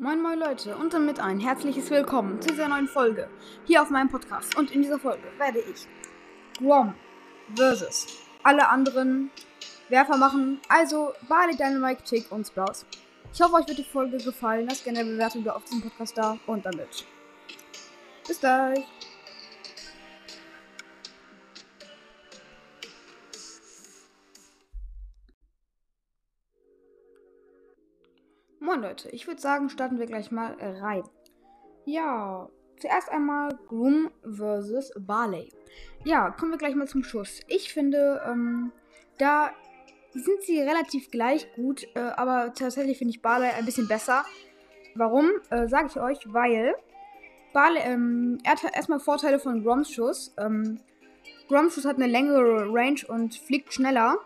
Moin moin Leute und damit ein herzliches Willkommen zu dieser neuen Folge hier auf meinem Podcast. Und in dieser Folge werde ich Grom versus alle anderen Werfer machen, also Barley, Dynamite, Tick und Sprout. Ich hoffe, euch wird die Folge gefallen. Lasst gerne eine Bewertung auf diesem Podcast da und damit. Bis gleich. Moin Leute, ich würde sagen, starten wir gleich mal rein. Ja, zuerst einmal Groom versus Barley. Ja, kommen wir gleich mal zum Schuss. Ich finde, ähm, da sind sie relativ gleich gut, äh, aber tatsächlich finde ich Barley ein bisschen besser. Warum? Äh, Sage ich euch, weil Barley, ähm, er hat erstmal Vorteile von Groms Schuss. Ähm, Groms Schuss hat eine längere Range und fliegt schneller.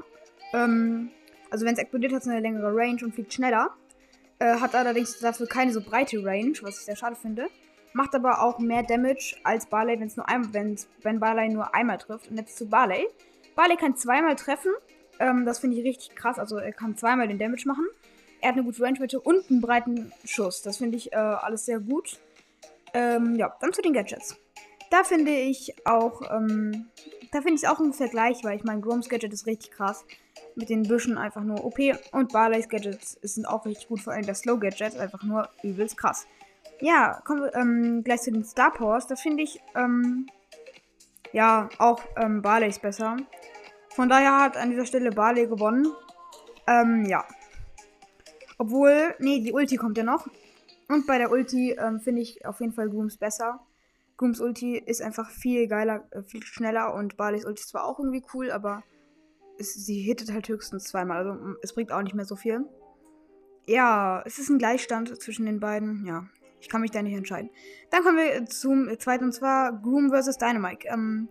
Ähm, also wenn es explodiert, hat es eine längere Range und fliegt schneller. Äh, hat allerdings dafür keine so breite Range, was ich sehr schade finde. Macht aber auch mehr Damage als Barley, wenn's nur ein, wenn's, wenn Barley nur einmal trifft. Und jetzt zu Barley. Barley kann zweimal treffen. Ähm, das finde ich richtig krass. Also er kann zweimal den Damage machen. Er hat eine gute Range und einen breiten Schuss. Das finde ich äh, alles sehr gut. Ähm, ja, dann zu den Gadgets. Da finde ich auch, ähm, da finde ich auch ungefähr gleich, weil ich mein Groms Gadget ist richtig krass mit den Büschen einfach nur OP. Und Barleys Gadgets sind auch richtig gut, vor allem der Slow Gadget, einfach nur übelst krass. Ja, kommen wir ähm, gleich zu den Star Powers. Da finde ich, ähm, ja, auch ähm, Barleys besser. Von daher hat an dieser Stelle Barley gewonnen. Ähm, ja. Obwohl, nee, die Ulti kommt ja noch. Und bei der Ulti ähm, finde ich auf jeden Fall Grooms besser. Grooms Ulti ist einfach viel geiler, äh, viel schneller und Barleys Ulti ist zwar auch irgendwie cool, aber sie hittet halt höchstens zweimal. Also mm, es bringt auch nicht mehr so viel. Ja, es ist ein Gleichstand zwischen den beiden. Ja, ich kann mich da nicht entscheiden. Dann kommen wir zum zweiten und zwar Groom vs. Dynamite. Ähm,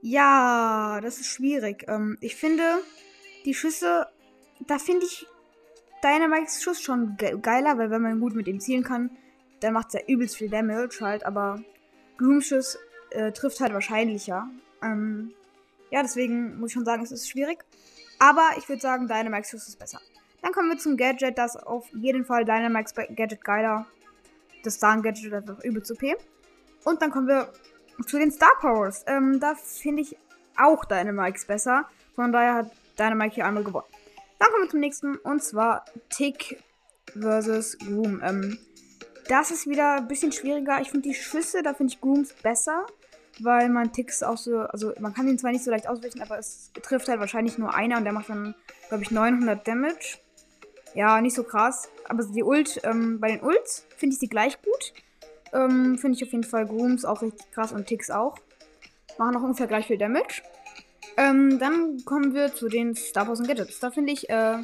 ja, das ist schwierig. Ähm, ich finde, die Schüsse, da finde ich Dynamites Schuss schon ge geiler, weil wenn man gut mit ihm zielen kann, dann macht er übelst viel Damage halt, aber Grooms Schuss äh, trifft halt wahrscheinlicher. Ähm, ja, deswegen muss ich schon sagen, es ist schwierig. Aber ich würde sagen, Dynamax Schuss ist besser. Dann kommen wir zum Gadget, das auf jeden Fall Dynamax Gadget geiler. Das Star Gadget ist einfach übel zu P. Und dann kommen wir zu den Star Powers. Ähm, da finde ich auch Dynamax besser. Von daher hat Dynamax hier einmal gewonnen. Dann kommen wir zum nächsten und zwar Tick versus Groom. Ähm, das ist wieder ein bisschen schwieriger. Ich finde die Schüsse, da finde ich Grooms besser weil man Ticks auch so, also man kann ihn zwar nicht so leicht ausweichen, aber es trifft halt wahrscheinlich nur einer und der macht dann, glaube ich, 900 Damage. Ja, nicht so krass. Aber die Ult, ähm, bei den Ults finde ich sie gleich gut. Ähm, finde ich auf jeden Fall Grooms auch richtig krass und Ticks auch. Machen auch ungefähr gleich viel Damage. Ähm, dann kommen wir zu den Star Wars Gadgets. Da finde ich äh,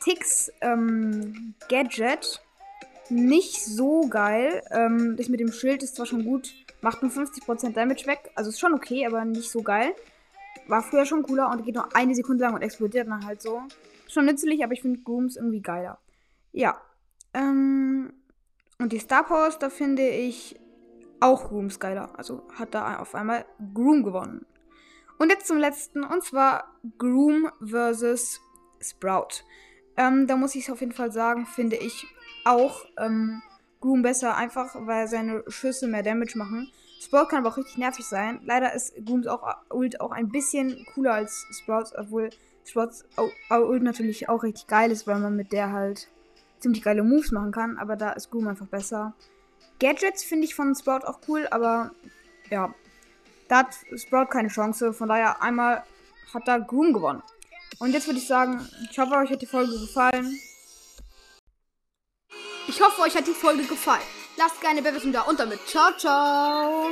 Ticks ähm, Gadget nicht so geil. Ähm, das mit dem Schild ist zwar schon gut, Macht nur 50% Damage weg. Also ist schon okay, aber nicht so geil. War früher schon cooler und geht nur eine Sekunde lang und explodiert dann halt so. Schon nützlich, aber ich finde Grooms irgendwie geiler. Ja. Ähm, und die Star Powers, da finde ich auch Grooms geiler. Also hat da auf einmal Groom gewonnen. Und jetzt zum letzten, und zwar Groom versus Sprout. Ähm, da muss ich es auf jeden Fall sagen, finde ich auch ähm, Groom besser, einfach weil seine Schüsse mehr Damage machen. Sprout kann aber auch richtig nervig sein. Leider ist Grooms auch Ult auch ein bisschen cooler als Sprouts, obwohl Sprouts Ult natürlich auch richtig geil ist, weil man mit der halt ziemlich geile Moves machen kann. Aber da ist Groom einfach besser. Gadgets finde ich von Sprout auch cool, aber ja, da hat Sprout keine Chance. Von daher einmal hat da Groom gewonnen. Und jetzt würde ich sagen, ich hoffe, euch hat die Folge gefallen. Ich hoffe, euch hat die Folge gefallen. Lasst gerne Bewertung da und damit. Ciao, ciao.